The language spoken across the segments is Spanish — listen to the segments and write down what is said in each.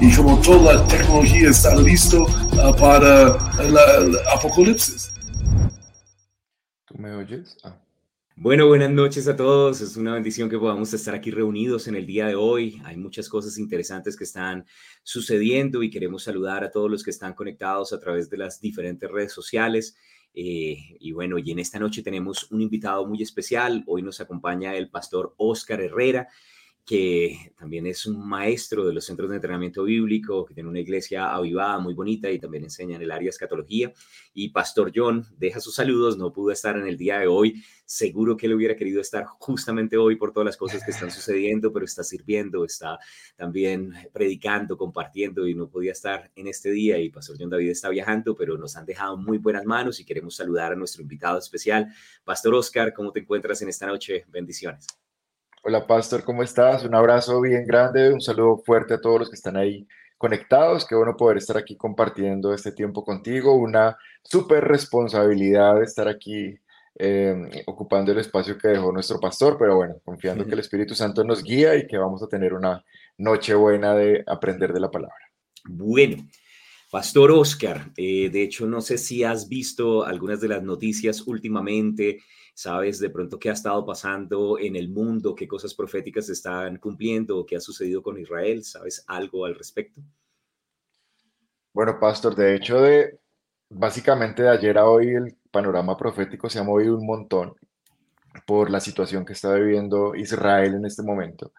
y como toda la tecnología está listo uh, para el apocalipsis. ¿Tú me oyes? Ah. Bueno, buenas noches a todos. Es una bendición que podamos estar aquí reunidos en el día de hoy. Hay muchas cosas interesantes que están sucediendo y queremos saludar a todos los que están conectados a través de las diferentes redes sociales. Eh, y bueno, y en esta noche tenemos un invitado muy especial. Hoy nos acompaña el pastor Oscar Herrera que también es un maestro de los centros de entrenamiento bíblico, que tiene una iglesia avivada muy bonita y también enseña en el área de escatología. Y Pastor John deja sus saludos, no pudo estar en el día de hoy. Seguro que él hubiera querido estar justamente hoy por todas las cosas que están sucediendo, pero está sirviendo, está también predicando, compartiendo y no podía estar en este día. Y Pastor John David está viajando, pero nos han dejado muy buenas manos y queremos saludar a nuestro invitado especial. Pastor Oscar, ¿cómo te encuentras en esta noche? Bendiciones. Hola, Pastor, ¿cómo estás? Un abrazo bien grande, un saludo fuerte a todos los que están ahí conectados. Qué bueno poder estar aquí compartiendo este tiempo contigo. Una súper responsabilidad estar aquí em, ocupando el espacio que dejó nuestro pastor, pero bueno, confiando que el Espíritu Santo nos guía y que vamos a tener una noche buena de aprender de la palabra. Bueno. Pastor Oscar, eh, de hecho, no sé si has visto algunas de las noticias últimamente ¿Sabes de pronto qué ha estado pasando en el mundo? ¿Qué cosas proféticas se están cumpliendo? ¿Qué ha sucedido con Israel? ¿Sabes algo al respecto? Bueno, pastor, de hecho, de básicamente de ayer a hoy el panorama profético se ha movido un montón por la situación que está viviendo Israel en este momento.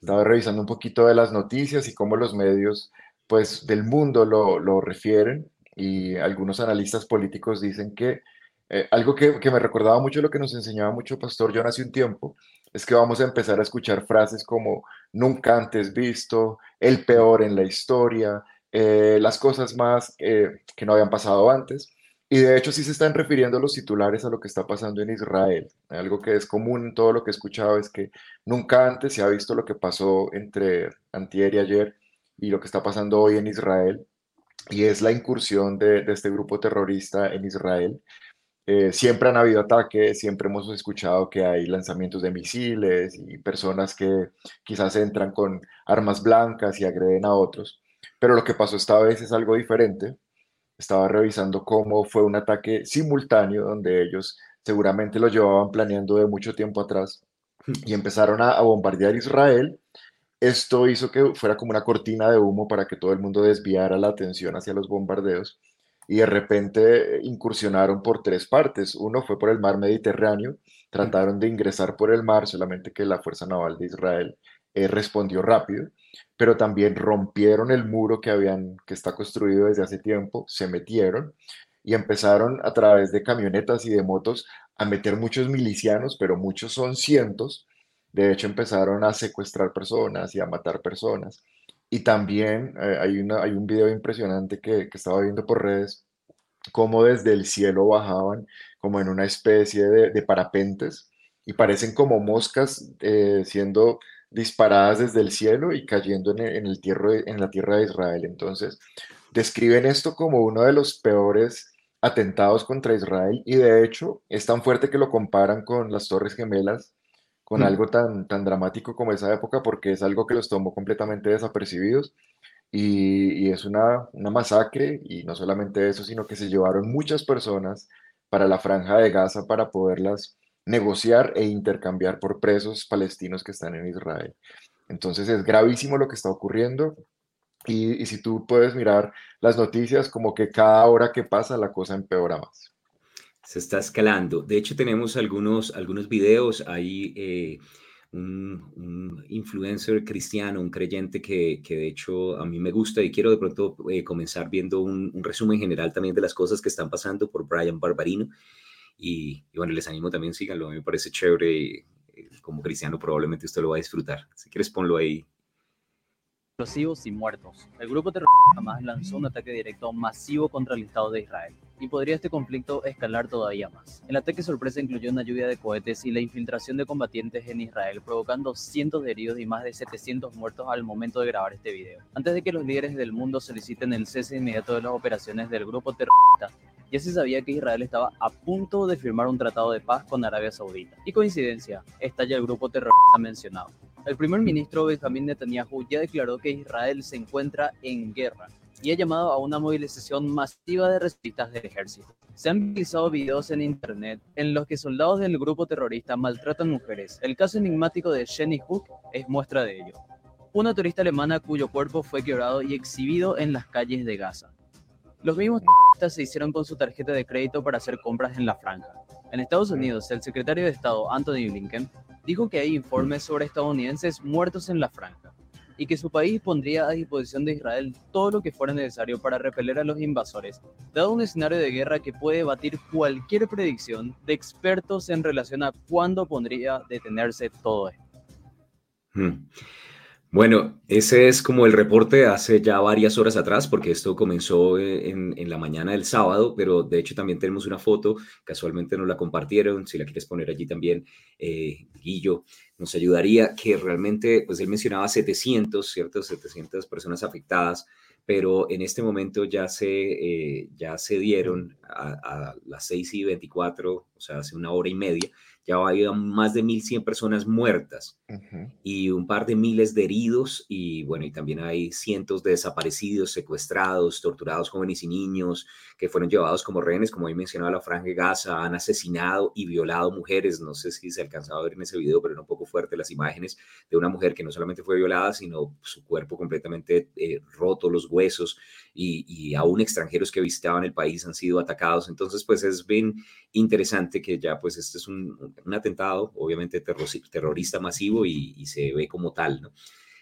Estaba revisando un poquito de las noticias y cómo los medios pues, del mundo lo, lo refieren y algunos analistas políticos dicen que eh, algo que, me recordaba mucho lo que nos enseñaba mucho Pastor John hace un tiempo, es que vamos a empezar a escuchar frases como nunca antes visto, el peor en la historia, eh, las cosas más eh, que no habían pasado antes. Y de hecho sí se están refiriendo los titulares a lo que está pasando en Israel. Algo que es común en todo lo que he escuchado es que nunca antes se ha visto lo que pasó entre antier y ayer y lo que está pasando hoy en Israel. Y es la incursión de, de este grupo terrorista en Israel eh, siempre han habido ataques, siempre hemos escuchado que hay lanzamientos de misiles y personas que quizás entran con armas blancas y agreden a otros. Pero lo que pasó esta vez es algo diferente. Estaba revisando cómo fue un ataque simultáneo donde ellos seguramente lo llevaban planeando de mucho tiempo atrás y empezaron a, a bombardear Israel. Esto hizo que fuera como una cortina de humo para que todo el mundo desviara la atención hacia los bombardeos y de repente incursionaron por tres partes. Uno fue por el mar Mediterráneo, trataron de ingresar por el mar, solamente que la Fuerza Naval de Israel eh, respondió rápido, pero también rompieron el muro que, habían, que está construido desde hace tiempo, se metieron y empezaron a través de camionetas y de motos a meter muchos milicianos, pero muchos son cientos. De hecho, empezaron a secuestrar personas y a matar personas. Y también eh, hay, una, hay un video impresionante que, que, estaba viendo por redes, cómo desde el cielo bajaban como en una especie de, parapentes y parecen como moscas eh, siendo disparadas desde el cielo y cayendo en el, en, el tierra, en la tierra de Israel. Entonces, describen esto como uno de los peores atentados contra Israel y de hecho es tan fuerte que lo comparan con las Torres Gemelas con mm. algo tan, tan dramático como esa época, porque es algo que los tomó completamente desapercibidos y, y es una, una, masacre, y no solamente eso, sino que se llevaron muchas personas para la franja de Gaza para poderlas negociar e intercambiar por presos palestinos que están en Israel. Entonces es gravísimo lo que está ocurriendo. Y, y si tú puedes mirar las noticias, como que cada hora que pasa la cosa empeora más se está escalando. De hecho, tenemos algunos, algunos videos. Hay eh, un, influencer cristiano, un creyente que, que, de hecho a mí me gusta y quiero de pronto eh, comenzar viendo un, resumen general también de las cosas que están pasando por Brian Barbarino. Y, bueno, les animo también, síganlo. A mí me parece chévere. Eh, como cristiano probablemente usted lo va a disfrutar. Si quieres, ponlo ahí explosivos y muertos. El grupo terrorista Hamas lanzó un ataque directo masivo contra el Estado de Israel y podría este conflicto escalar todavía más. El ataque sorpresa incluyó una lluvia de cohetes y la infiltración de combatientes en Israel, provocando cientos de heridos y más de 700 muertos al momento de grabar este video. Antes de que los líderes del mundo soliciten el cese inmediato de las operaciones del grupo terrorista, ya se sabía que Israel estaba a punto de firmar un tratado de paz con Arabia Saudita. Y coincidencia, estalla el grupo terrorista mencionado. El primer ministro Benjamin Netanyahu ya declaró que Israel se encuentra en guerra y ha llamado a una movilización masiva de reservistas del ejército. Se han realizado videos en internet en los que soldados del grupo terrorista maltratan mujeres. El caso enigmático de Jenny Hook es muestra de ello. Una turista alemana cuyo cuerpo fue quebrado y exhibido en las calles de Gaza. Los mismos terroristas se hicieron con su tarjeta de crédito para hacer compras en la franja. En Estados Unidos, el secretario de Estado Anthony Blinken dijo que hay informes sobre estadounidenses muertos en la franja y que su país pondría a disposición de Israel todo lo que fuera necesario para repeler a los invasores, dado un escenario de guerra que puede batir cualquier predicción de expertos en relación a cuándo podría detenerse todo esto. Hmm. Bueno, ese es como el reporte hace ya varias horas atrás, porque esto comenzó eh, en, la mañana del sábado, pero de hecho también tenemos una foto, casualmente nos la compartieron, si la quieres poner allí también, eh, Guillo, nos ayudaría, que realmente, pues él mencionaba 700, ¿cierto? 700 personas afectadas, pero en este momento ya se, eh, ya se dieron a, a las 6 y 24, o sea, hace una hora y media, ya había más de 1.100 personas muertas y un par de miles de heridos y bueno, y también hay cientos de desaparecidos, secuestrados, torturados jóvenes y niños que fueron llevados como rehenes, como ahí mencionaba la Franja de Gaza, han asesinado y violado mujeres, no sé si se alcanzaba a ver en ese video, pero era un poco fuerte las imágenes de una mujer que no solamente fue violada, sino su cuerpo completamente eh, roto, los huesos y, y aún extranjeros que visitaban el país han sido atacados, entonces pues es bien interesante que ya pues este es un, un atentado, obviamente terrorista masivo y, se ve como tal, ¿no?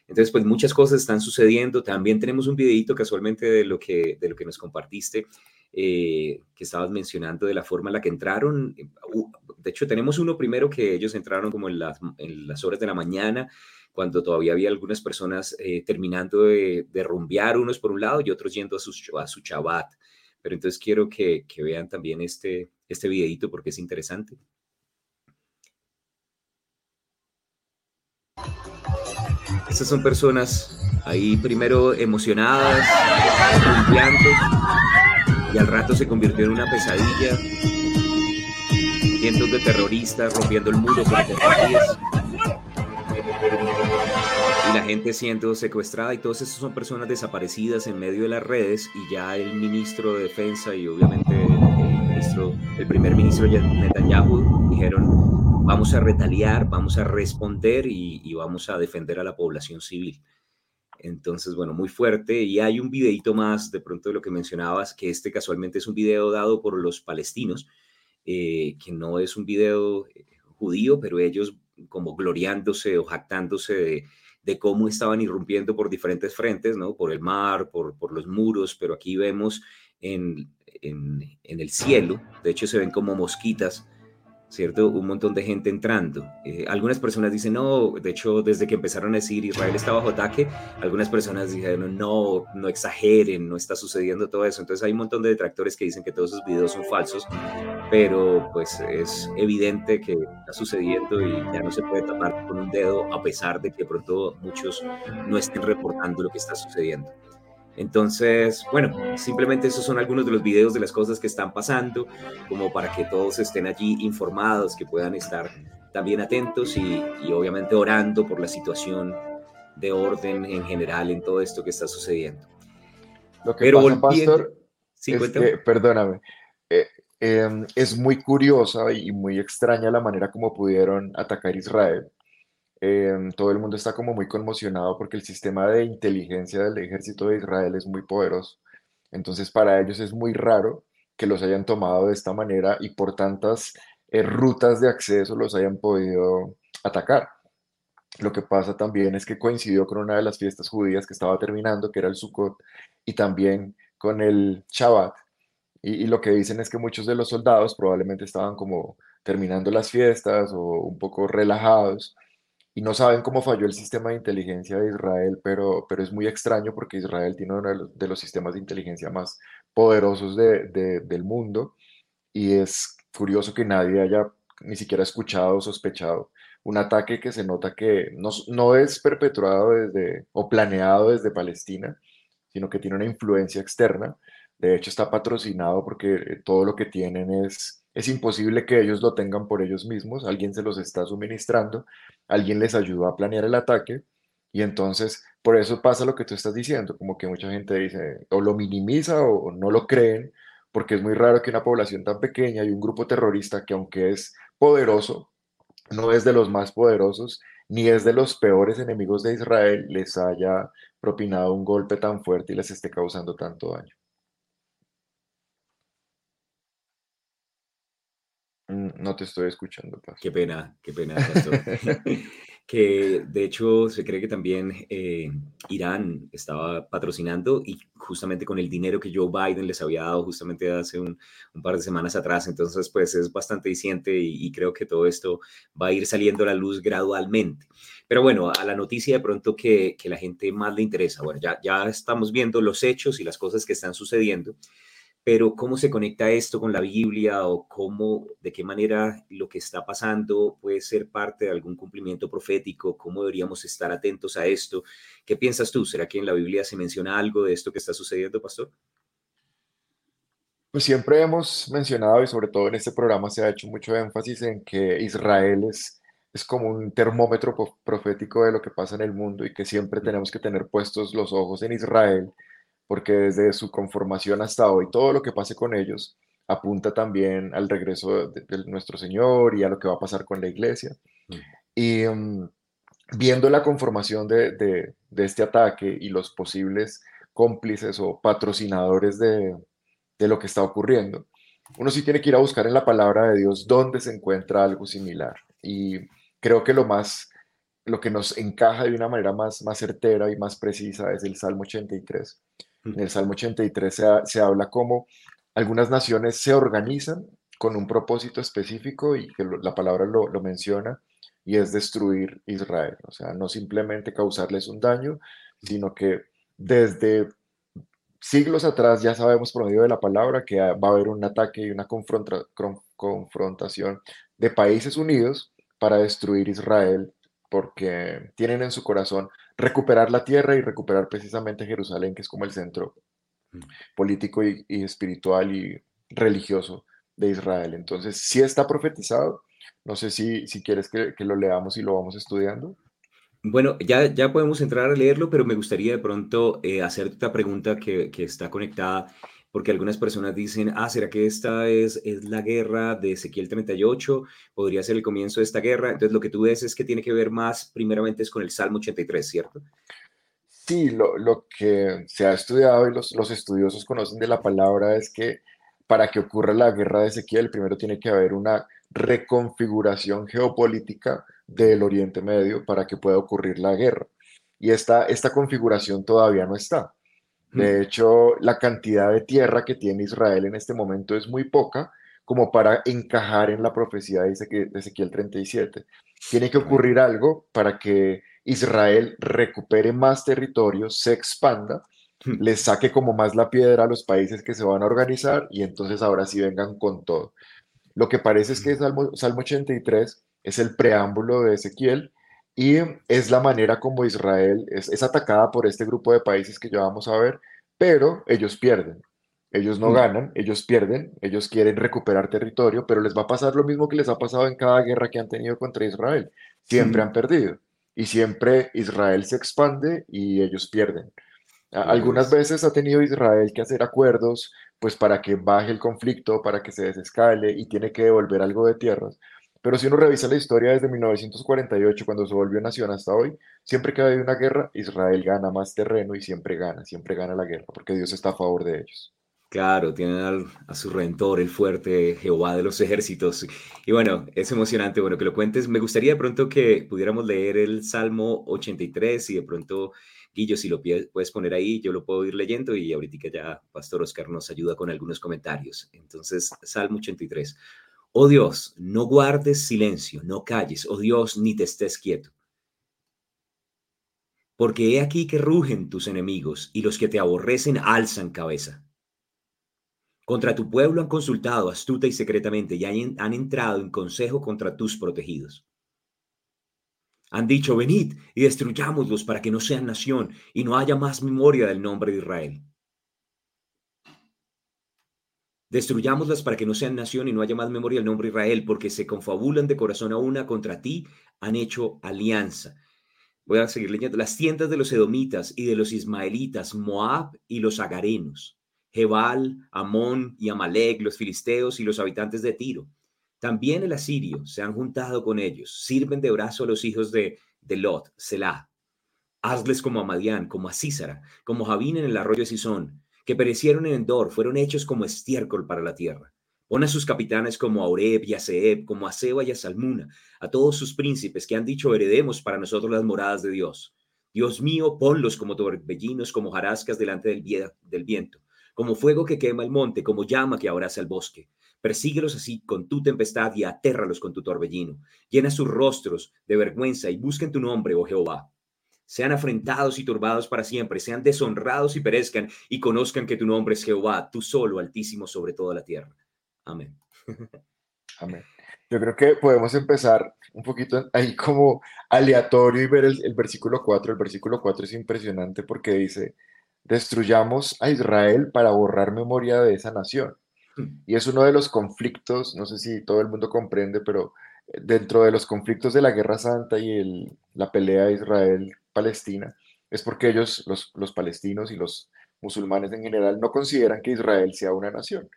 Entonces, pues muchas cosas están sucediendo. También tenemos un videito casualmente de lo que, de lo que nos compartiste, eh, que estabas mencionando de la forma en la que entraron. De hecho, tenemos uno primero que ellos entraron como en las, en las horas de la mañana, cuando todavía había algunas personas eh, terminando de, de, unos por un lado y otros yendo a su, a su chabat. Pero entonces quiero que, que vean también este, este videito porque es interesante. Estas son personas ahí primero emocionadas, y al rato se convirtió en una pesadilla. Cientos de terroristas rompiendo el muro con y la gente siendo secuestrada y todas estas son personas desaparecidas en medio de las redes y ya el ministro de defensa y obviamente el primer ministro Netanyahu dijeron vamos a retaliar, vamos a responder y, vamos a defender a la población civil. Entonces, bueno, muy fuerte. Y hay un videito más de pronto de lo que mencionabas, que este casualmente es un video dado por los palestinos, eh, que no es un video eh, judío, pero ellos como gloriándose o jactándose de, cómo estaban irrumpiendo por diferentes frentes, ¿no? Por el mar, por, por los muros, pero aquí vemos en, en, en el cielo, de hecho se ven como mosquitas ¿cierto? Un montón de gente entrando. Eh, algunas personas dicen, no, de hecho, desde que empezaron a decir Israel está bajo ataque, algunas personas dijeron, no, no exageren, no está sucediendo todo eso. Entonces hay un montón de detractores que dicen que todos esos videos son falsos, pero pues es evidente que está sucediendo y ya no se puede tapar con un dedo, a pesar de que pronto muchos no estén reportando lo que está sucediendo. Entonces, bueno, simplemente esos son algunos de los videos de las cosas que están pasando, como para que todos estén allí informados, que puedan estar también atentos y, obviamente orando por la situación de orden en general en todo esto que está sucediendo. Lo que Pero pasa, Pastor, es que, perdóname, eh, em, es muy curiosa y muy extraña la manera como pudieron atacar Israel Em, todo el mundo está como muy conmocionado porque el sistema de inteligencia del ejército de Israel es muy poderoso. Entonces para ellos es muy raro que los hayan tomado de esta manera y por tantas eh, rutas de acceso los hayan podido atacar. Lo que pasa también es que coincidió con una de las fiestas judías que estaba terminando, que era el Sukkot, y también con el Shabbat. y, lo que dicen es que muchos de los soldados probablemente estaban como terminando las fiestas o un poco relajados y no saben cómo falló el sistema de inteligencia de Israel, pero, pero es muy extraño porque Israel tiene uno de los, sistemas de inteligencia más poderosos del mundo y es curioso que nadie haya ni siquiera escuchado o sospechado un ataque que se nota que no, no es perpetuado desde o planeado desde Palestina, sino que tiene una influencia externa. De hecho, está patrocinado porque eh, todo lo que tienen es, es imposible que ellos lo tengan por ellos mismos. Alguien se los está suministrando, alguien les ayudó a planear el ataque. Y entonces, por eso pasa lo que tú estás diciendo, como que mucha gente dice, o lo minimiza o no lo creen, porque es muy raro que una población tan pequeña y un grupo terrorista que aunque es poderoso, no es de los más poderosos, ni es de los peores enemigos de Israel, les haya propinado un golpe tan fuerte y les esté causando tanto daño. Mm, no te estoy escuchando, Qué pena, qué pena, que de hecho se cree que también eh, Irán estaba patrocinando y justamente con el dinero que Joe Biden les había dado justamente hace un, par de semanas atrás. Entonces, pues es bastante diciente y, creo que todo esto va a ir saliendo a la luz gradualmente. Pero bueno, a la noticia de pronto que, que la gente más le interesa. Bueno, ya, ya estamos viendo los hechos y las cosas que están sucediendo pero cómo se conecta esto con la Biblia o cómo, de qué manera lo que está pasando puede ser parte de algún cumplimiento profético, cómo deberíamos estar atentos a esto. ¿Qué piensas tú? ¿Será que en la Biblia se menciona algo de esto que está sucediendo, pastor? Pues siempre hemos mencionado y sobre todo en este programa se ha hecho mucho énfasis en que Israel es, es como un termómetro profético de lo que pasa en el mundo y que siempre tenemos que tener puestos los ojos en Israel porque desde su conformación hasta hoy, todo lo que pase con ellos apunta también al regreso de, nuestro Señor y a lo que va a pasar con la iglesia. Mm. Y mm, viendo la conformación de, de, este ataque y los posibles cómplices o patrocinadores de, lo que está ocurriendo, uno sí tiene que ir a buscar en la palabra de Dios dónde se encuentra algo similar. Y creo que lo más, lo que nos encaja de una manera más, más certera y más precisa es el Salmo 83, en el Salmo 83 se, habla como algunas naciones se organizan con un propósito específico y que la palabra lo, menciona y es destruir Israel. O sea, no simplemente causarles un daño, sino que desde siglos atrás ya sabemos por medio de la palabra que va a haber un ataque y una confrontación de países unidos para destruir Israel porque tienen en su corazón recuperar la tierra y recuperar precisamente Jerusalén, que es como el centro mm. político y, espiritual y religioso de Israel. Entonces, sí está profetizado. No sé si, si quieres que, lo leamos y lo vamos estudiando. Bueno, ya, ya podemos entrar a leerlo, pero me gustaría de pronto eh, hacerte esta pregunta que, que está conectada porque algunas personas dicen, ah, ¿será que esta es, es la guerra de Ezequiel 38? Podría ser el comienzo de esta guerra. Entonces, lo que tú ves es que tiene que ver más, primeramente, es con el Salmo 83, ¿cierto? Sí, lo, lo que se ha estudiado y los, los estudiosos conocen de la palabra es que para que ocurra la guerra de Ezequiel, primero tiene que haber una reconfiguración geopolítica del Oriente Medio para que pueda ocurrir la guerra. Y esta, esta configuración todavía no está. De hecho, la cantidad de tierra que tiene Israel en este momento es muy poca como para encajar en la profecía de Ezequiel 37. Tiene que ocurrir algo para que Israel recupere más territorio, se expanda, le saque como más la piedra a los países que se van a organizar y entonces ahora sí vengan con todo. Lo que parece es que Salmo, Salmo 83 es el preámbulo de Ezequiel y es la manera como Israel es, atacada por este grupo de países que ya vamos a ver, pero ellos pierden. Ellos no mm. ganan, ellos pierden, ellos quieren recuperar territorio, pero les va a pasar lo mismo que les ha pasado en cada guerra que han tenido contra Israel. Siempre han perdido y siempre Israel se expande y ellos pierden. Algunas veces ha tenido Israel que hacer acuerdos pues para que baje el conflicto, para que se desescale y tiene que devolver algo de tierras, pero si uno revisa la historia desde 1948, cuando se volvió nación hasta hoy, siempre que hay una guerra, Israel gana más terreno y siempre gana, siempre gana la guerra, porque Dios está a favor de ellos. Claro, tienen a su redentor, el fuerte Jehová de los ejércitos. Y bueno, es emocionante, bueno, que lo cuentes. Me gustaría de pronto que pudiéramos leer el Salmo 83 y de pronto, Guillo, si lo puedes poner ahí, yo lo puedo ir leyendo y ahorita ya Pastor Oscar nos ayuda con algunos comentarios. Entonces, Salmo 83. Oh Dios, no guardes silencio, no calles, oh Dios, ni te estés quieto. porque he aquí que rugen tus enemigos y los que te aborrecen alzan cabeza. Contra tu pueblo han consultado astuta y secretamente y han, entrado en consejo contra tus protegidos. Han dicho, venid y destruyámoslos para que no sean nación y no haya más memoria del nombre de Israel. Destruyámoslas para que no sean nación y no haya más memoria del nombre Israel, porque se confabulan de corazón a una contra ti, han hecho alianza. Voy a seguir leyendo. Las tiendas de los edomitas y de los ismaelitas, Moab y los agarenos, Jebal, Amón y Amalek, los filisteos y los habitantes de Tiro también el asirio se han juntado con ellos, sirven de brazo a los hijos de, de Lot, Selah. Hazles como a Madián, como a Císara, como Javín en el arroyo de Sison, que perecieron en Endor, fueron hechos como estiércol para la tierra. Pon a sus capitanes como a Oreb y a como a Seba y a a todos sus príncipes que han dicho heredemos para nosotros las moradas de Dios. Dios mío, ponlos como torbellinos, como jarascas delante del, del viento, como fuego que quema el monte, como llama que abraza el bosque. Persíguelos así con tu tempestad y atérralos con tu torbellino. Llena sus rostros de vergüenza y busquen tu nombre, oh Jehová. Sean afrentados y turbados para siempre, sean deshonrados y perezcan y conozcan que tu nombre es Jehová, tú solo, altísimo sobre toda la tierra. Amén. Amén. Yo creo que podemos empezar un poquito ahí como aleatorio y ver el, el, versículo 4. El versículo 4 es impresionante porque dice, destruyamos a Israel para borrar memoria de esa nación. Y es uno de los conflictos, no sé si todo el mundo comprende, pero eh, dentro de los conflictos de la Guerra Santa y el, la pelea Israel-Palestina, es porque ellos, los, los palestinos y los musulmanes en general, no consideran que Israel sea una nación.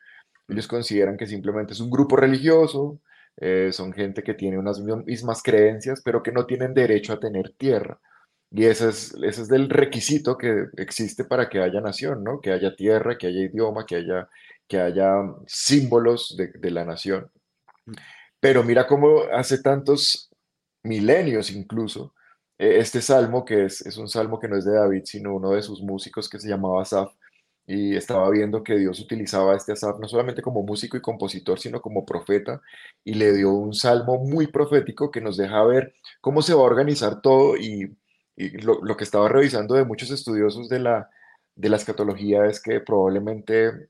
Ellos consideran que simplemente es un grupo religioso, eh, son gente que tiene unas mismas creencias, pero que no tienen derecho a tener tierra. Y ese es, ese es el requisito que existe para que haya nación, ¿no? Que haya tierra, que haya idioma, que haya que haya símbolos de, la nación. Mm. Pero mira cómo hace tantos milenios incluso, este salmo, que es, es, un salmo que no es de David, sino uno de sus músicos que se llamaba Asaf, y estaba viendo que Dios utilizaba a este Asaf no solamente como músico y compositor, sino como profeta, y le dio un salmo muy profético que nos deja ver cómo se va a organizar todo, y, lo, lo, que estaba revisando de muchos estudiosos de la, de la escatología es que probablemente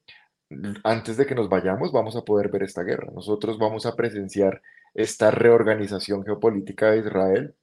antes de que nos vayamos vamos a poder ver esta guerra. Nosotros vamos a presenciar esta reorganización geopolítica de Israel.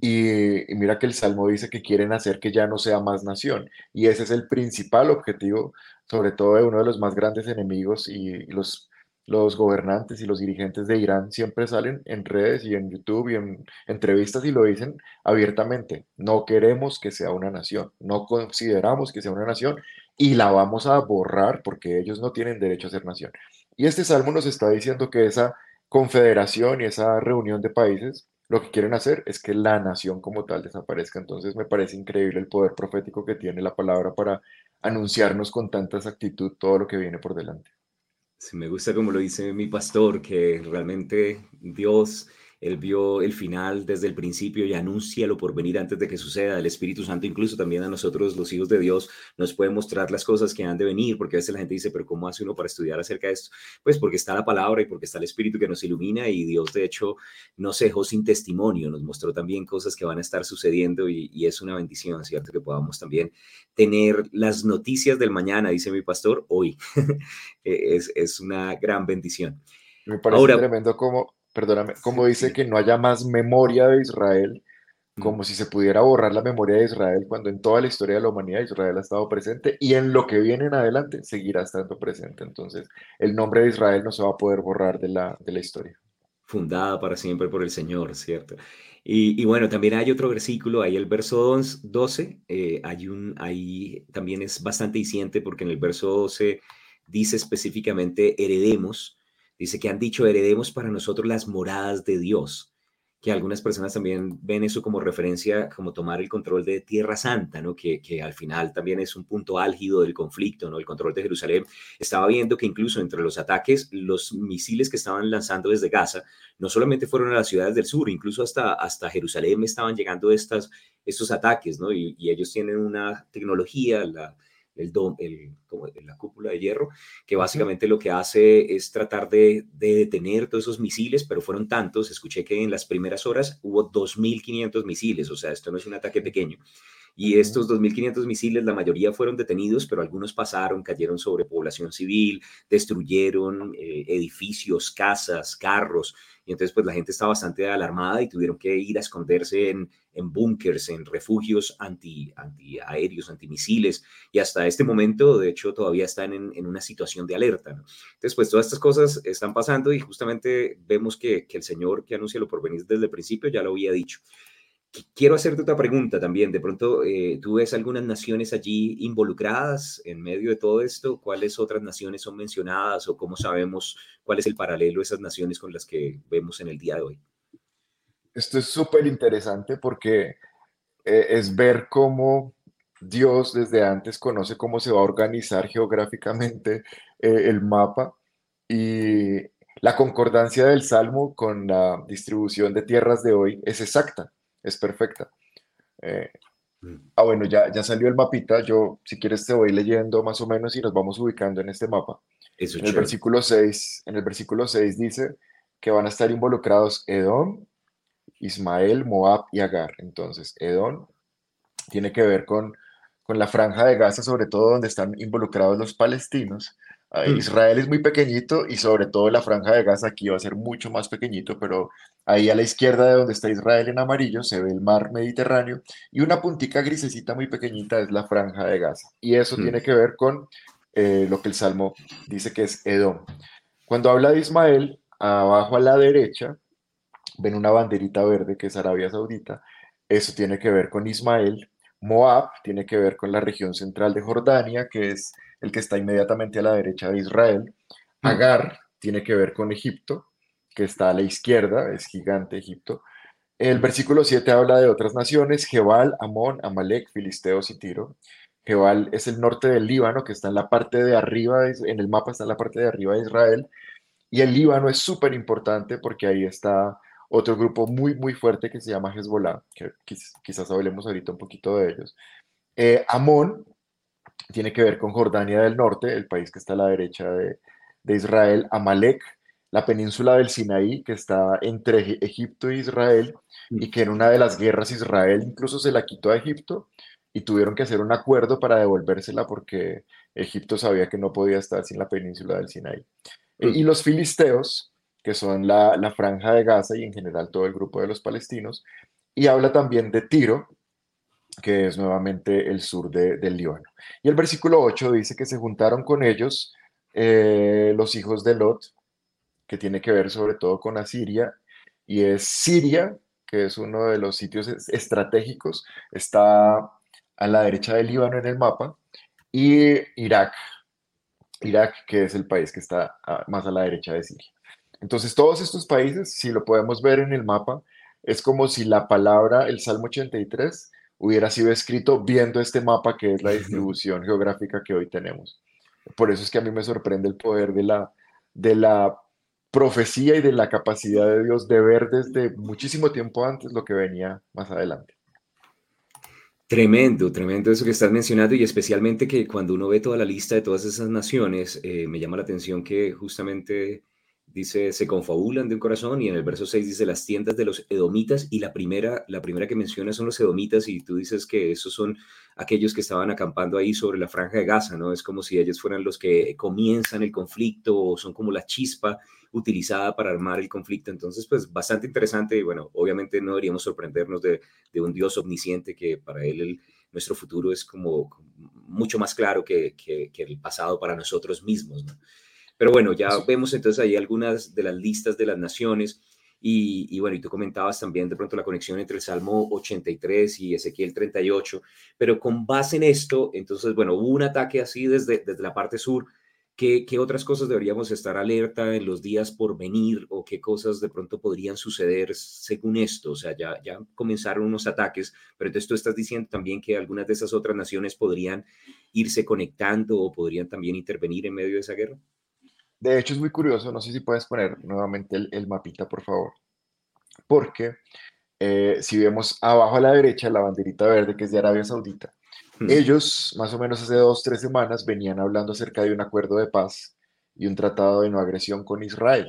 Y, mira que el Salmo dice que quieren hacer que ya no sea más nación. Y ese es el principal objetivo, sobre todo de uno de los más grandes enemigos y los, los gobernantes y los dirigentes de Irán siempre salen en redes y en YouTube y en entrevistas y lo dicen abiertamente. No queremos que sea una nación, no consideramos que sea una nación y la vamos a borrar porque ellos no tienen derecho a ser nación. Y este salmo nos está diciendo que esa confederación y esa reunión de países lo que quieren hacer es que la nación como tal desaparezca. Entonces me parece increíble el poder profético que tiene la palabra para anunciarnos con tanta exactitud todo lo que viene por delante. Sí, me gusta como lo dice mi pastor, que realmente Dios él vio el final desde el principio y anúncialo por venir antes de que suceda. El Espíritu Santo incluso también a nosotros, los hijos de Dios, nos puede mostrar las cosas que han de venir, porque a veces la gente dice, pero ¿cómo hace uno para estudiar acerca de esto? Pues porque está la palabra y porque está el Espíritu que nos ilumina y Dios de hecho nos dejó sin testimonio, nos mostró también cosas que van a estar sucediendo y, y es una bendición, ¿cierto? Que podamos también tener las noticias del mañana, dice mi pastor, hoy. es, es una gran bendición. Me parece Ahora, tremendo como perdóname, como dice que no haya más memoria de Israel, mm. como si se pudiera borrar la memoria de Israel cuando en toda la historia de la humanidad Israel ha estado presente y en lo que viene en adelante seguirá estando presente. Entonces, el nombre de Israel no se va a poder borrar de la, de la historia. Fundada para siempre por el Señor, ¿cierto? Y, bueno, también hay otro versículo, ahí el verso 12, eh, hay un, ahí también es bastante diciente porque en el verso 12 dice específicamente heredemos Dice que han dicho, heredemos para nosotros las moradas de Dios, que algunas personas también ven eso como referencia, como tomar el control de Tierra Santa, ¿no? Que, que al final también es un punto álgido del conflicto, ¿no? El control de Jerusalén. Estaba viendo que incluso entre los ataques, los misiles que estaban lanzando desde Gaza, no solamente fueron a las ciudades del sur, incluso hasta, hasta Jerusalén estaban llegando estas, estos ataques, ¿no? Y, y ellos tienen una tecnología, la el, dom, el, como la cúpula de hierro, que básicamente lo que hace es tratar de, de, detener todos esos misiles, pero fueron tantos, escuché que en las primeras horas hubo 2.500 misiles, o sea, esto no es un ataque pequeño. Y estos 2.500 misiles, la mayoría fueron detenidos, pero algunos pasaron, cayeron sobre población civil, destruyeron eh, edificios, casas, carros. Y entonces, pues la gente estaba bastante alarmada y tuvieron que ir a esconderse en, en búnkers, en refugios anti, antiaéreos, antimisiles. Y hasta este momento, de hecho, todavía están en, en una situación de alerta. ¿no? Entonces, pues todas estas cosas están pasando y justamente vemos que, que el Señor que anuncia lo por venir desde el principio ya lo había dicho. Quiero hacerte otra pregunta también. De pronto, eh, ¿tú ves algunas naciones allí involucradas en medio de todo esto? ¿Cuáles otras naciones son mencionadas o cómo sabemos cuál es el paralelo de esas naciones con las que vemos en el día de hoy? Esto es súper interesante porque eh, es ver cómo Dios desde antes conoce cómo se va a organizar geográficamente eh, el mapa y la concordancia del Salmo con la distribución de tierras de hoy es exacta es perfecta. Eh, mm. ah, bueno, ya, ya salió el mapita. Yo, si quieres, te voy leyendo más o menos y nos vamos ubicando en este mapa. en, el versículo 6, en el versículo 6 dice que van a estar involucrados Edom, Ismael, Moab y Agar. Entonces, Edom tiene que ver con, con la franja de Gaza, sobre todo donde están involucrados los palestinos. Mm. Israel es muy pequeñito y sobre todo la franja de Gaza aquí va a ser mucho más pequeñito, pero ahí a la izquierda de donde está Israel en amarillo se ve el mar Mediterráneo y una puntica grisecita muy pequeñita es la franja de Gaza. Y eso tiene mm. que ver con eh, lo que el Salmo dice que es Edom. Cuando habla de Ismael, abajo a la derecha ven una banderita verde que es Arabia Saudita. Eso tiene que ver con Ismael. Moab tiene que ver con la región central de Jordania, que es el que está inmediatamente a la derecha de Israel. Mm. Agar tiene que ver con Egipto, que está a la izquierda, es gigante Egipto. El versículo 7 habla de otras naciones, Jebal, Amón, Amalek, Filisteos y Tiro. Jebal es el norte del Líbano, que está en la parte de arriba, en el mapa está en la parte de arriba de Israel. Y el Líbano es súper importante porque ahí está otro grupo muy, muy fuerte que se llama Hezbollah, que quizás hablemos ahorita un poquito de ellos. Eh, Amón tiene que ver con Jordania del Norte, el país que está a la derecha de, Israel, Amalek, la península del Sinaí, que está entre Egipto e Israel, y que en una de las guerras Israel incluso se la quitó a Egipto y tuvieron que hacer un acuerdo para devolvérsela porque Egipto sabía que no podía estar sin la península del Sinaí. E, y los filisteos, que son la, la, franja de Gaza y en general todo el grupo de los palestinos, y habla también de Tiro, que es nuevamente el sur del Líbano. Y el versículo 8 dice que se juntaron con ellos eh, los hijos de Lot, que tiene que ver sobre todo con Asiria, y es Siria, que es uno de los sitios estratégicos, está a la derecha del Líbano en el mapa, y Irak, Irak, que es el país que está más a la derecha de Siria. Entonces, todos estos países, si lo podemos ver en el mapa, es como si la palabra, el Salmo 83, hubiera sido escrito viendo este mapa que es la distribución geográfica que hoy tenemos. Por eso es que a mí me sorprende el poder de la, de la profecía y de la capacidad de Dios de ver desde muchísimo tiempo antes lo que venía más adelante. Tremendo, tremendo eso que estás mencionando y especialmente que cuando uno ve toda la lista de todas esas naciones, eh, me llama la atención que justamente dice, se confabulan de un corazón y en el verso 6 dice las tiendas de los edomitas y la primera, la primera que menciona son los edomitas y tú dices que esos son aquellos que estaban acampando ahí sobre la franja de Gaza, ¿no? Es como si ellos fueran los que comienzan el conflicto o son como la chispa utilizada para armar el conflicto. Entonces, pues bastante interesante y bueno, obviamente no deberíamos sorprendernos de, de un Dios omnisciente que para él nuestro futuro es como mucho más claro que, que, que el pasado para nosotros mismos, ¿no? Pero bueno, ya vemos entonces ahí algunas de las listas de las naciones. Y, bueno, y tú comentabas también de pronto la conexión entre el Salmo 83 y Ezequiel 38, pero con base en esto, entonces, bueno, hubo un ataque así desde, desde la parte sur. ¿Qué, ¿Qué otras cosas deberíamos estar alerta en los días por venir o qué cosas de pronto podrían suceder según esto? O sea, ya, ya comenzaron unos ataques, pero entonces tú estás diciendo también que algunas de esas otras naciones podrían irse conectando o podrían también intervenir en medio de esa guerra. De hecho, es muy curioso, no sé si puedes poner nuevamente el, mapita, por favor, porque eh, si vemos abajo a la derecha la banderita verde que es de Arabia Saudita, Hmm. Ellos, más o menos hace dos, tres semanas, venían hablando acerca de un acuerdo de paz y un tratado de no agresión con Israel.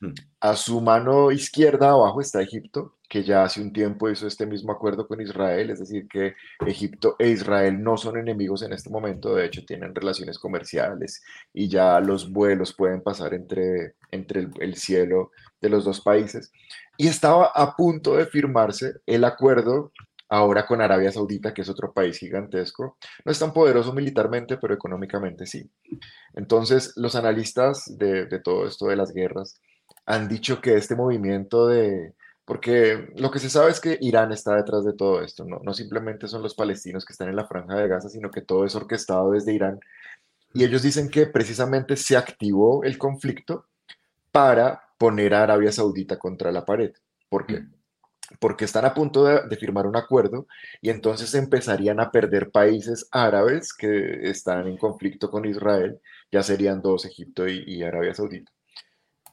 Hmm. A su mano izquierda abajo está Egipto, que ya hace un tiempo hizo este mismo acuerdo con Israel, es decir, que Egipto e Israel no son enemigos en este momento, de hecho tienen relaciones comerciales y ya los vuelos pueden pasar entre, entre el, cielo de los dos países. Y estaba a punto de firmarse el acuerdo ahora con Arabia Saudita, que es otro país gigantesco. No es tan poderoso militarmente, pero económicamente sí. Entonces, los analistas de, de todo esto de las guerras han dicho que este movimiento de, porque lo que se sabe es que Irán está detrás de todo esto, no, no simplemente son los palestinos que están en la franja de Gaza, sino que todo es orquestado desde Irán. Y ellos dicen que precisamente se activó el conflicto para poner a Arabia Saudita contra la pared. ¿Por qué? Mm. Porque están a punto de, firmar un acuerdo y entonces empezarían a perder países árabes que están en conflicto con Israel, ya serían dos, Egipto y Arabia Saudita.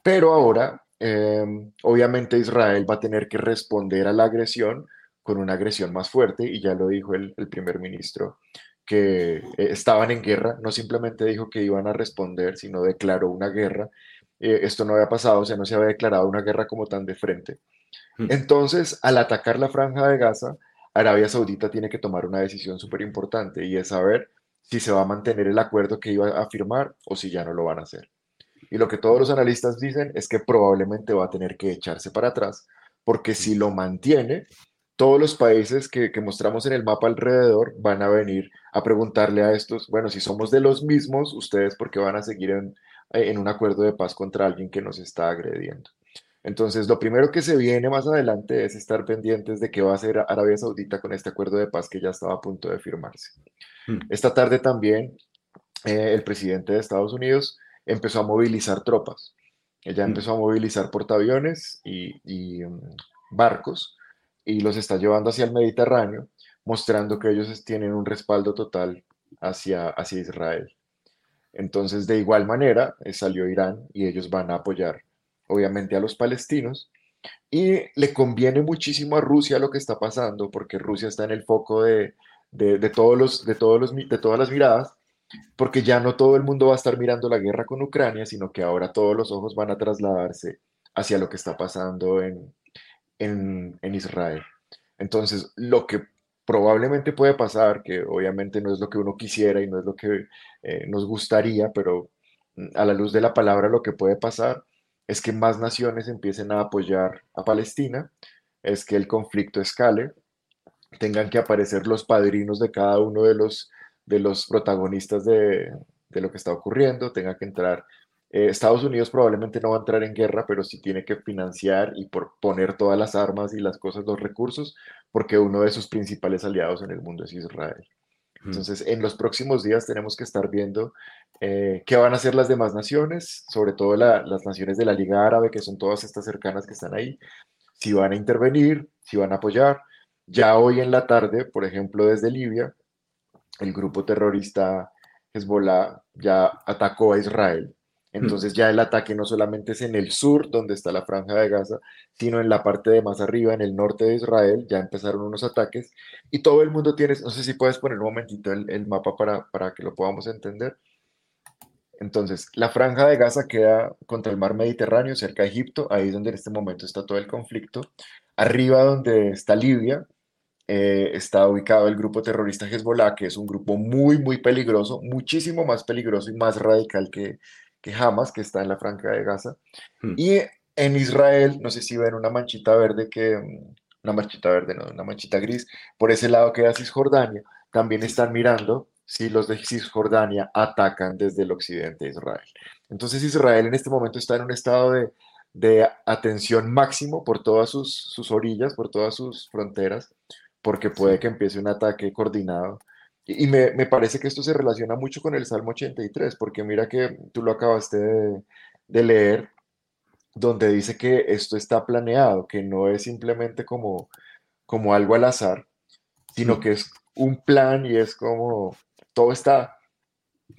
Pero ahora Em, obviamente Israel va a tener que responder a la agresión con una agresión más fuerte, y ya lo dijo el, primer ministro, que eh, estaban en guerra, no simplemente dijo que iban a responder, sino declaró una guerra. Eh, esto no había pasado, o sea, no se había declarado una guerra como tan de frente. Hmm. Entonces, al atacar la franja de Gaza, Arabia Saudita tiene que tomar una decisión súper importante y es saber si se va a mantener el acuerdo que iba a firmar o si ya no lo van a hacer. Y lo que todos los analistas dicen es que probablemente va a tener que echarse para atrás, porque si lo mantiene, todos los países que, mostramos en el mapa alrededor van a venir a preguntarle a estos, bueno, si somos de los mismos, ustedes por qué van a seguir en, en un acuerdo de paz contra alguien que nos está agrediendo. Entonces, lo primero que se viene más adelante es estar pendientes de qué va a hacer Arabia Saudita con este acuerdo de paz que ya estaba a punto de firmarse. Hmm. Esta tarde también eh, el presidente de Estados Unidos empezó a movilizar tropas. Ella mm. empezó a movilizar portaaviones y, mm, barcos y los está llevando hacia el Mediterráneo, mostrando que ellos tienen un respaldo total hacia, hacia Israel. Entonces, de igual manera, eh, salió Irán y ellos van a apoyar, obviamente, a los palestinos. Y le conviene muchísimo a Rusia lo que está pasando, porque Rusia está en el foco de, todos los, de, todos los, de todas las miradas, porque ya no todo el mundo va a estar mirando la guerra con Ucrania, sino que ahora todos los ojos van a trasladarse hacia lo que está pasando en, en, Israel. Entonces, lo que probablemente puede pasar, que obviamente no es lo que uno quisiera y no es lo que eh, nos gustaría, pero mm, a la luz de la palabra lo que puede pasar es que más naciones empiecen a apoyar a Palestina, es que el conflicto escale, tengan que aparecer los padrinos de cada uno de los de los protagonistas de, lo que está ocurriendo, tenga que entrar. Eh, Estados Unidos probablemente no va a entrar en guerra, pero sí tiene que financiar y por poner todas las armas y las cosas, los recursos, porque uno de sus principales aliados en el mundo es Israel. Entonces, en los próximos días tenemos que estar viendo eh, qué van a hacer las demás naciones, sobre todo las naciones de la Liga Árabe, que son todas estas cercanas que están ahí, si van a intervenir, si van a apoyar. Ya hoy en la tarde, por ejemplo, desde Libia, el grupo terrorista Hezbollah ya atacó a Israel. Entonces ya el ataque no solamente es en el sur, donde está la franja de Gaza, sino en la parte de más arriba, en el norte de Israel, ya empezaron unos ataques y todo el mundo tiene, no sé si puedes poner un momentito el, mapa para, para que lo podamos entender. Entonces, la franja de Gaza queda contra el mar Mediterráneo, cerca de Egipto, ahí es donde en este momento está todo el conflicto. Arriba donde está Libia, eh, está ubicado el grupo terrorista Hezbollah, que es un grupo muy, muy peligroso, muchísimo más peligroso y más radical que, que Hamas, que está en la franja de Gaza. Hmm. Y en Israel, no sé si ven una manchita verde que, una manchita verde, no, una manchita gris, por ese lado queda Cisjordania, también están mirando si los de Cisjordania atacan desde el occidente de Israel. Entonces Israel en este momento está en un estado de, de atención máximo por todas sus, sus orillas, por todas sus fronteras, porque puede que empiece un ataque coordinado. Y, me, me, parece que esto se relaciona mucho con el Salmo 83, porque mira que tú lo acabaste de, de leer, donde dice que esto está planeado, que no es simplemente como, como algo al azar, sino que es un plan y es como todo está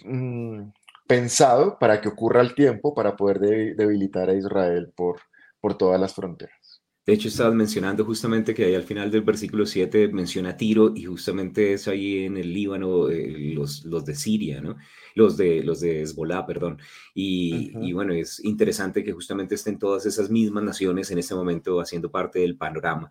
mm, pensado para que ocurra al tiempo para poder debilitar a Israel por, por todas las fronteras. De hecho, estabas mencionando justamente que ahí al final del versículo 7 menciona Tiro y justamente es ahí en el Líbano eh, los, los de Siria, ¿no? Los de, los de Hezbollah, perdón. Y, y, bueno, es interesante que justamente estén todas esas mismas naciones en este momento haciendo parte del panorama.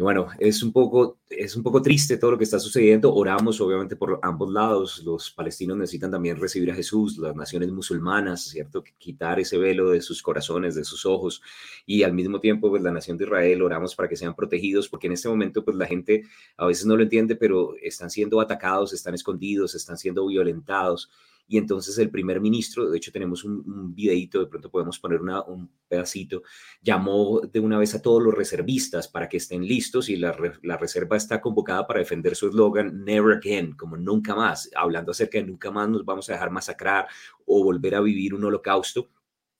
Y bueno, es un, poco, es un poco triste todo lo que está sucediendo. Oramos obviamente por ambos lados. Los palestinos necesitan también recibir a Jesús, las naciones musulmanas, ¿cierto? Quitar ese velo de sus corazones, de sus ojos. Y al mismo tiempo, pues la nación de Israel, oramos para que sean protegidos, porque en este momento, pues la gente a veces no lo entiende, pero están siendo atacados, están escondidos, están siendo violentados y entonces el primer ministro, de hecho tenemos un, un videito, de pronto podemos poner un pedacito, llamó de una vez a todos los reservistas para que estén listos y la, reserva está convocada para defender su eslogan Never Again, como nunca más, hablando acerca de nunca más nos vamos a dejar masacrar o volver a vivir un holocausto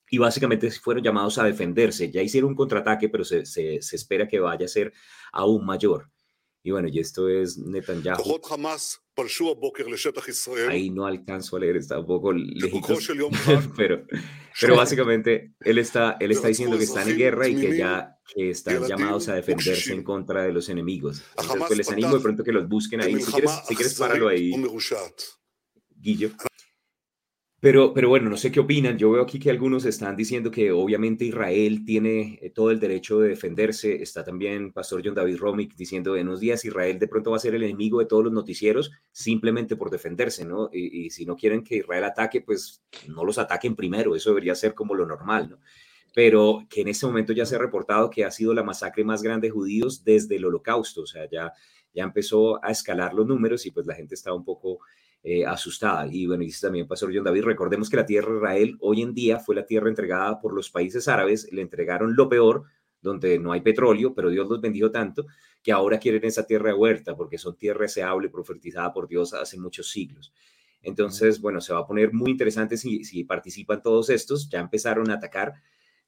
y básicamente fueron llamados a defenderse. Ya hicieron un contraataque, pero se, se, se, espera que vaya a ser aún mayor. Y bueno, y esto es Netanyahu. Ahí no alcanzo a leer, está un poco lejitos, pero, pero básicamente él está, él está diciendo que están en guerra y que ya están llamados a defenderse en contra de los enemigos. Entonces, pues les animo de pronto que los busquen ahí. Si quieres, si quieres páralo ahí, Guillo. Pero, pero bueno, no sé qué opinan. Yo veo aquí que algunos están diciendo que obviamente Israel tiene eh, todo el derecho de defenderse. Está también Pastor John David Romick diciendo en unos días Israel de pronto va a ser el enemigo de todos los noticieros simplemente por defenderse, ¿no? Y, si no quieren que Israel ataque, pues no los ataquen primero. Eso debería ser como lo normal, ¿no? Pero que en este momento ya se ha reportado que ha sido la masacre más grande de judíos desde el holocausto. O sea, ya, ya empezó a escalar los números y pues la gente está un poco eh, asustada. Y bueno, dice también Pastor John David, recordemos que la tierra de Israel hoy en día fue la tierra entregada por los países árabes, le entregaron lo peor, donde no hay petróleo, pero Dios los bendijo tanto que ahora quieren esa tierra de huerta, porque son tierra deseable, profetizada por Dios hace muchos siglos. Entonces, bueno, se va a poner muy interesante si, si participan todos estos. Ya empezaron a atacar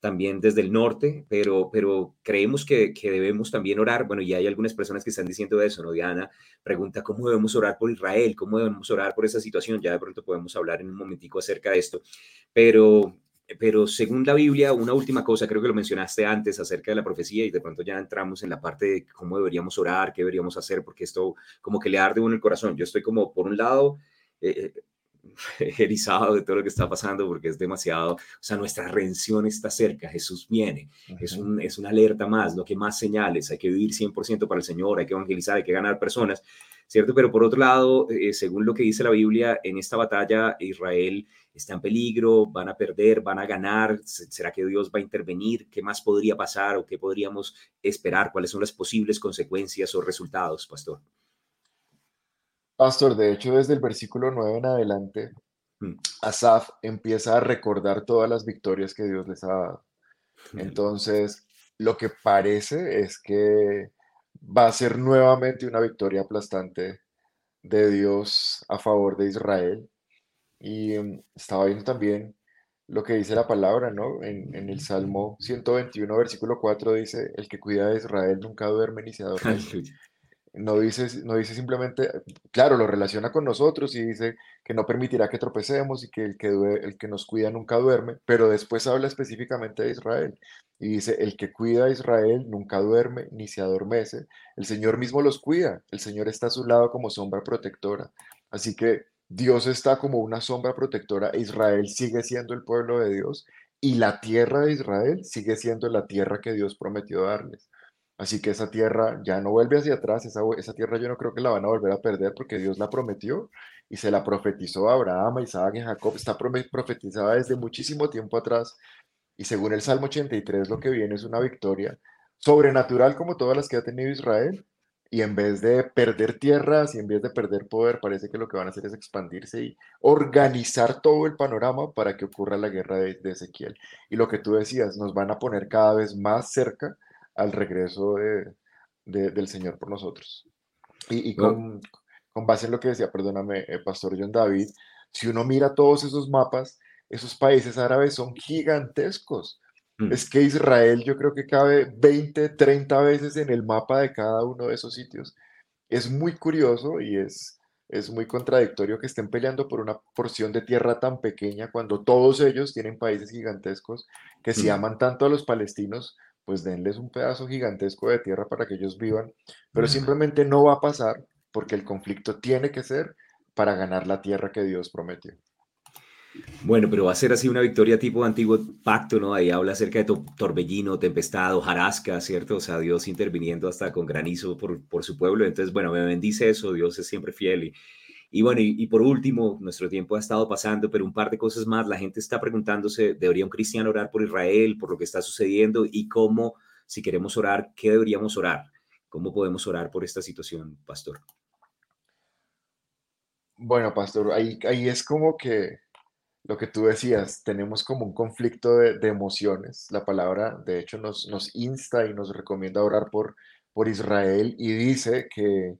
también desde el norte, pero, pero creemos que, que, debemos también orar. Bueno, y hay algunas personas que están diciendo eso, ¿no? Diana pregunta cómo debemos orar por Israel, cómo debemos orar por esa situación. Ya de pronto podemos hablar en un momentico acerca de esto, pero, pero según la Biblia, una última cosa, creo que lo mencionaste antes acerca de la profecía y de pronto ya entramos en la parte de cómo deberíamos orar, qué deberíamos hacer, porque esto como que le arde uno el corazón. Yo estoy como, por un lado, eh, erizado de todo lo que está pasando porque es demasiado, o sea, nuestra redención está cerca, Jesús viene, es, un, es una alerta más, lo que más señales, hay que vivir 100% para el Señor, hay que evangelizar, hay que ganar personas, ¿cierto? Pero por otro lado, eh, según lo que dice la Biblia, en esta batalla Israel está en peligro, van a perder, van a ganar, ¿será que Dios va a intervenir? ¿Qué más podría pasar o qué podríamos esperar? ¿Cuáles son las posibles consecuencias o resultados, pastor? Pastor, de hecho, desde el versículo 9 en adelante, mm. Asaf empieza a recordar todas las victorias que Dios les ha dado. Entonces, lo que parece es que va a ser nuevamente una victoria aplastante de Dios a favor de Israel. Y um, estaba viendo también lo que dice la palabra, ¿no? En, en, el Salmo 121, versículo 4 dice, el que cuida de Israel nunca duerme ni se adormece. No dice, no dice simplemente, claro, lo relaciona con nosotros y dice que no permitirá que tropecemos y que el que, el que nos cuida nunca duerme, pero después habla específicamente de Israel y dice, el que cuida a Israel nunca duerme ni se adormece, el Señor mismo los cuida, el Señor está a su lado como sombra protectora. Así que Dios está como una sombra protectora, Israel sigue siendo el pueblo de Dios y la tierra de Israel sigue siendo la tierra que Dios prometió darles. Así que esa tierra ya no vuelve hacia atrás, esa, esa, tierra yo no creo que la van a volver a perder porque Dios la prometió y se la profetizó a Abraham, a Isaac y a Jacob, está profetizada desde muchísimo tiempo atrás y según el Salmo 83 lo que viene es una victoria sobrenatural como todas las que ha tenido Israel y en vez de perder tierras y en vez de perder poder parece que lo que van a hacer es expandirse y organizar todo el panorama para que ocurra la guerra de, de Ezequiel. Y lo que tú decías, nos van a poner cada vez más cerca al regreso de, de, del Señor por nosotros. Y, y con, con, base en lo que decía, perdóname, eh, Pastor John David, si uno mira todos esos mapas, esos países árabes son gigantescos. Mm. Es que Israel yo creo que cabe 20, 30 veces en el mapa de cada uno de esos sitios. Es muy curioso y es, es muy contradictorio que estén peleando por una porción de tierra tan pequeña cuando todos ellos tienen países gigantescos que si mm. aman tanto a los palestinos, pues denles un pedazo gigantesco de tierra para que ellos vivan, pero simplemente no va a pasar porque el conflicto tiene que ser para ganar la tierra que Dios prometió. Bueno, pero va a ser así una victoria tipo antiguo pacto, ¿no? Ahí habla acerca de torbellino, tempestad, hojarasca, ¿cierto? O sea, Dios interviniendo hasta con granizo por, por su pueblo. Entonces, bueno, me bendice eso, Dios es siempre fiel. Y, y bueno, y, por último, nuestro tiempo ha estado pasando, pero un par de cosas más. La gente está preguntándose, ¿debería un cristiano orar por Israel, por lo que está sucediendo? Y cómo, si queremos orar, ¿qué deberíamos orar? ¿Cómo podemos orar por esta situación, pastor? Bueno, pastor, ahí, ahí es como que lo que tú decías, tenemos como un conflicto de, emociones. La palabra, de hecho, nos, nos insta y nos recomienda orar por, por Israel y dice que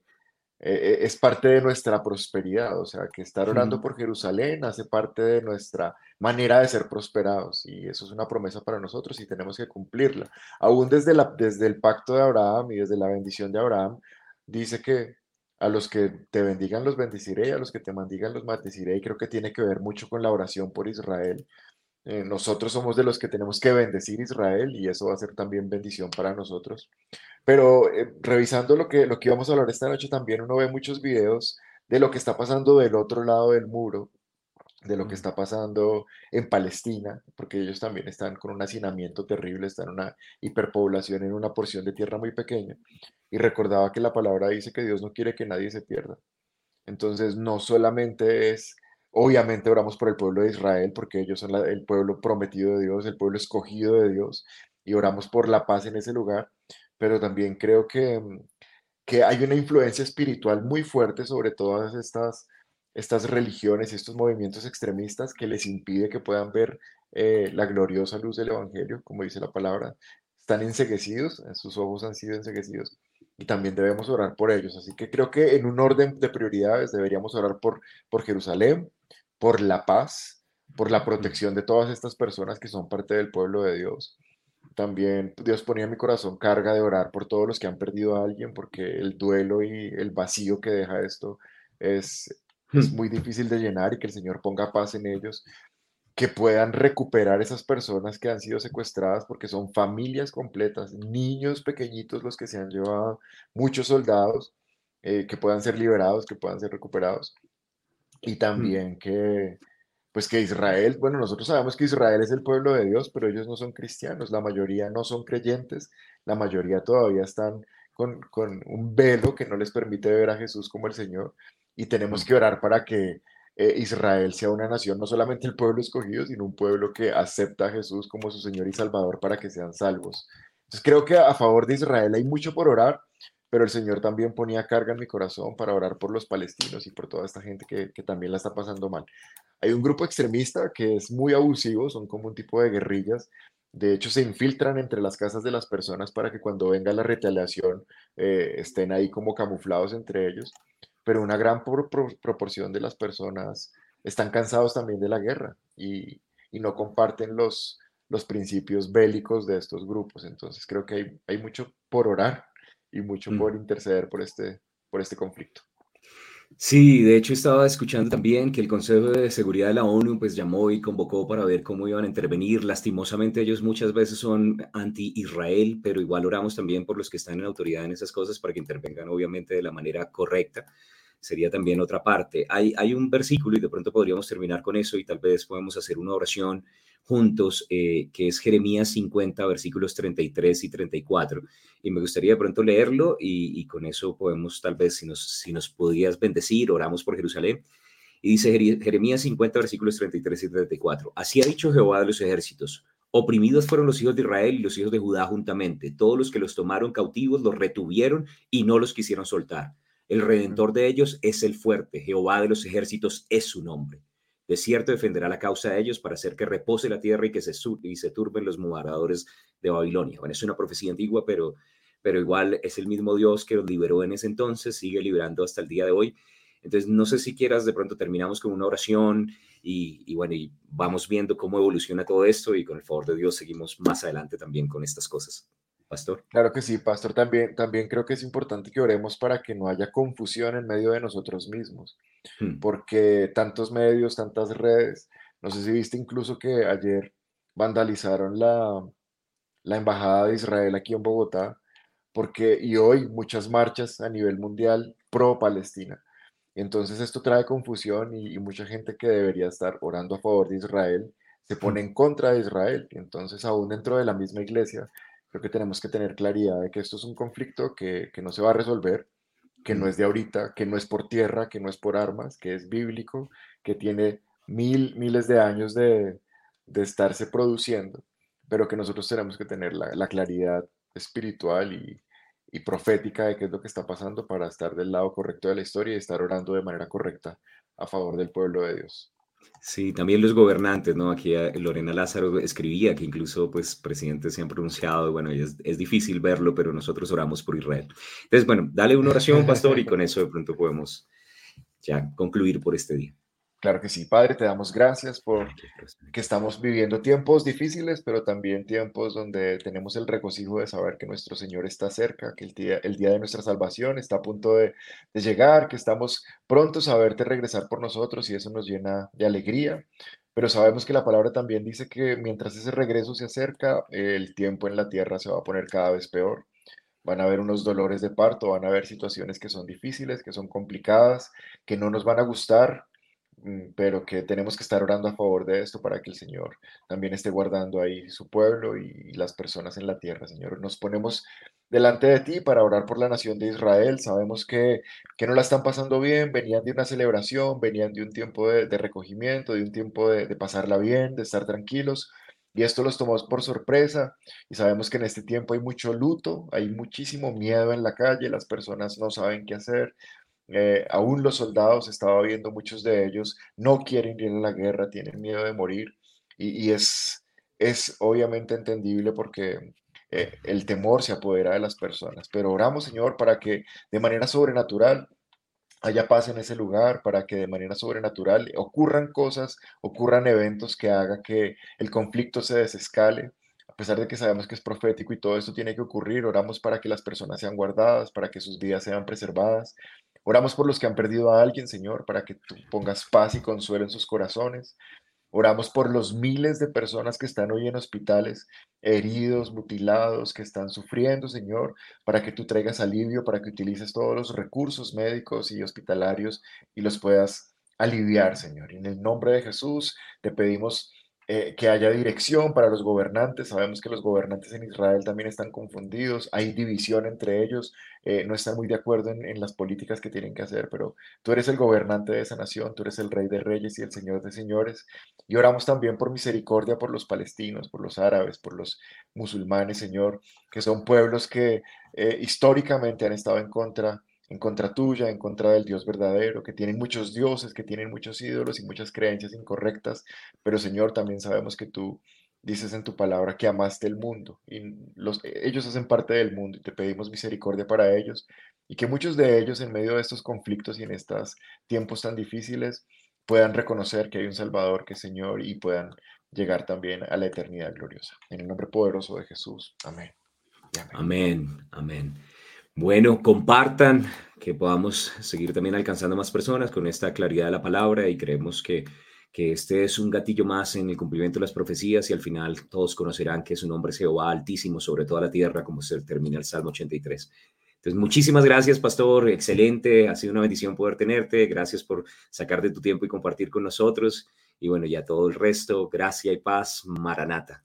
eh, es parte de nuestra prosperidad, o sea, que estar orando por Jerusalén hace parte de nuestra manera de ser prosperados y eso es una promesa para nosotros y tenemos que cumplirla. Aún desde, la, desde el pacto de Abraham y desde la bendición de Abraham, dice que a los que te bendigan los bendeciré y a los que te maldigan los maldeciré y creo que tiene que ver mucho con la oración por Israel. Eh, nosotros somos de los que tenemos que bendecir Israel y eso va a ser también bendición para nosotros. Pero eh, revisando lo que, lo que íbamos a hablar esta noche, también uno ve muchos videos de lo que está pasando del otro lado del muro, de lo que está pasando en Palestina, porque ellos también están con un hacinamiento terrible, están en una hiperpoblación en una porción de tierra muy pequeña. Y recordaba que la palabra dice que Dios no quiere que nadie se pierda. Entonces, no solamente es, obviamente oramos por el pueblo de Israel, porque ellos son el pueblo prometido de Dios, el pueblo escogido de Dios, y oramos por la paz en ese lugar, pero también creo que, mm, que hay una influencia espiritual muy fuerte sobre todas estas, estas religiones y estos movimientos extremistas que les impide que puedan ver eh, la gloriosa luz del Evangelio, como dice la palabra. Están enseguecidos, sus ojos han sido enseguecidos y también debemos orar por ellos. Así que creo que en un orden de prioridades deberíamos orar por, por Jerusalén, por la paz, por la protección de todas estas personas que son parte del pueblo de Dios. También Dios ponía en mi corazón carga de orar por todos los que han perdido a alguien, porque el duelo y el vacío que deja esto es, es hmm. muy difícil de llenar y que el Señor ponga paz en ellos, que puedan recuperar esas personas que han sido secuestradas, porque son familias completas, niños pequeñitos los que se han llevado, muchos soldados, eh, que puedan ser liberados, que puedan ser recuperados, y también que pues que Israel, bueno, nosotros sabemos que Israel es el pueblo de Dios, pero ellos no son cristianos, la mayoría no son creyentes, la mayoría todavía están con, un velo que no les permite ver a Jesús como el Señor, y tenemos que orar para que eh, Israel sea una nación, no solamente el pueblo escogido, sino un pueblo que acepta a Jesús como su Señor y Salvador para que sean salvos. Entonces creo que a favor de Israel hay mucho por orar, pero el Señor también ponía carga en mi corazón para orar por los palestinos y por toda esta gente que, también la está pasando mal. Hay un grupo extremista que es muy abusivo, son como un tipo de guerrillas. De hecho, se infiltran entre las casas de las personas para que cuando venga la retaliación eh, estén ahí como camuflados entre ellos. Pero una gran proporción de las personas están cansados también de la guerra y, no comparten los, principios bélicos de estos grupos. Entonces creo que hay mucho por orar y mucho mm. por interceder por este, por este conflicto. Sí, de hecho estaba escuchando también que el Consejo de Seguridad de la ONU pues llamó y convocó para ver cómo iban a intervenir. Lastimosamente ellos muchas veces son anti-Israel, pero igual oramos también por los que están en autoridad en esas cosas para que intervengan obviamente de la manera correcta. Sería también otra parte. Hay, hay un versículo y de pronto podríamos terminar con eso y tal vez podemos hacer una oración juntos, eh, que es Jeremías 50, versículos 33 y 34. Y me gustaría de pronto leerlo y, con eso podemos tal vez, si nos, si nos podías bendecir, oramos por Jerusalén. Y dice Jeremías 50, versículos 33 y 34. Así ha dicho Jehová de los ejércitos. Oprimidos fueron los hijos de Israel y los hijos de Judá juntamente. Todos los que los tomaron cautivos los retuvieron y no los quisieron soltar. El redentor de ellos es el fuerte. Jehová de los ejércitos es su nombre. De cierto defenderá la causa de ellos para hacer que repose la tierra y que se, y se turben los moradores de Babilonia. Bueno, es una profecía antigua, pero, pero igual es el mismo Dios que los liberó en ese entonces, sigue liberando hasta el día de hoy. Entonces, no sé si quieras, de pronto terminamos con una oración y, y, bueno, y vamos viendo cómo evoluciona todo esto y con el favor de Dios seguimos más adelante también con estas cosas. Pastor. Claro que sí, Pastor. También, también creo que es importante que oremos para que no haya confusión en medio de nosotros mismos. Hmm. porque tantos medios, tantas redes, no sé si viste incluso que ayer vandalizaron la, la Embajada de Israel aquí en Bogotá, porque y hoy muchas marchas a nivel mundial pro Palestina. Entonces esto trae confusión y, mucha gente que debería estar orando a favor de Israel se pone en contra de Israel. Entonces aún dentro de la misma iglesia creo que tenemos que tener claridad de que esto es un conflicto que, que no se va a resolver, que no es de ahorita, que no es por tierra, que no es por armas, que es bíblico, que tiene mil, miles de años de, de estarse produciendo, pero que nosotros tenemos que tener la, la claridad espiritual y, y profética de qué es lo que está pasando para estar del lado correcto de la historia y estar orando de manera correcta a favor del pueblo de Dios. Sí, también los gobernantes, ¿no? Aquí eh, Lorena Lázaro escribía que incluso pues presidentes se han pronunciado, bueno, es, es difícil verlo, pero nosotros oramos por Israel. Entonces, bueno, dale una oración, pastor, y con eso de pronto podemos ya concluir por este día. Claro que sí, Padre, te damos gracias por que estamos viviendo tiempos difíciles, pero también tiempos donde tenemos el regocijo de saber que nuestro Señor está cerca, que el día, el día de nuestra salvación está a punto de, llegar, que estamos prontos a verte regresar por nosotros y eso nos llena de alegría. Pero sabemos que la palabra también dice que mientras ese regreso se acerca, el tiempo en la tierra se va a poner cada vez peor. Van a haber unos dolores de parto, van a haber situaciones que son difíciles, que son complicadas, que no nos van a gustar, pero que tenemos que estar orando a favor de esto para que el Señor también esté guardando ahí su pueblo y las personas en la tierra, Señor. Nos ponemos delante de ti para orar por la nación de Israel. Sabemos que, que no la están pasando bien, venían de una celebración, venían de un tiempo de, recogimiento, de un tiempo de, de pasarla bien, de estar tranquilos. Y esto los tomó por sorpresa y sabemos que en este tiempo hay mucho luto, hay muchísimo miedo en la calle, las personas no saben qué hacer, eh, aún los soldados, estaba viendo muchos de ellos, no quieren ir a la guerra, tienen miedo de morir y, es, es obviamente entendible porque eh, el temor se apodera de las personas. Pero oramos, Señor, para que de manera sobrenatural haya paz en ese lugar, para que de manera sobrenatural ocurran cosas, ocurran eventos que haga que el conflicto se desescale. A pesar de que sabemos que es profético y todo esto tiene que ocurrir, oramos para que las personas sean guardadas, para que sus vidas sean preservadas, Oramos por los que han perdido a alguien, Señor, para que tú pongas paz y consuelo en sus corazones. Oramos por los miles de personas que están hoy en hospitales, heridos, mutilados, que están sufriendo, Señor, para que tú traigas alivio, para que utilices todos los recursos médicos y hospitalarios y los puedas aliviar, Señor. Y en el nombre de Jesús te pedimos eh, que haya dirección para los gobernantes. Sabemos que los gobernantes en Israel también están confundidos, hay división entre ellos, eh, no están muy de acuerdo en, las políticas que tienen que hacer, pero tú eres el gobernante de esa nación, tú eres el rey de reyes y el señor de señores. Y oramos también por misericordia por los palestinos, por los árabes, por los musulmanes, Señor, que son pueblos que eh, históricamente han estado en contra en contra tuya, en contra del Dios verdadero, que tienen muchos dioses, que tienen muchos ídolos y muchas creencias incorrectas, pero Señor, también sabemos que tú dices en tu palabra que amaste el mundo y los, ellos hacen parte del mundo y te pedimos misericordia para ellos y que muchos de ellos en medio de estos conflictos y en estos tiempos tan difíciles puedan reconocer que hay un Salvador que es Señor y puedan llegar también a la eternidad gloriosa. En el nombre poderoso de Jesús. Amén. Amén. amén. Bueno, compartan, que podamos seguir también alcanzando más personas con esta claridad de la palabra y creemos que, que este es un gatillo más en el cumplimiento de las profecías y al final todos conocerán que su nombre se va altísimo sobre toda la tierra, como se termina el Salmo 83. Entonces, muchísimas gracias, pastor. Excelente. Ha sido una bendición poder tenerte. Gracias por sacar de tu tiempo y compartir con nosotros. Y bueno, ya todo el resto, gracia y paz. Maranata.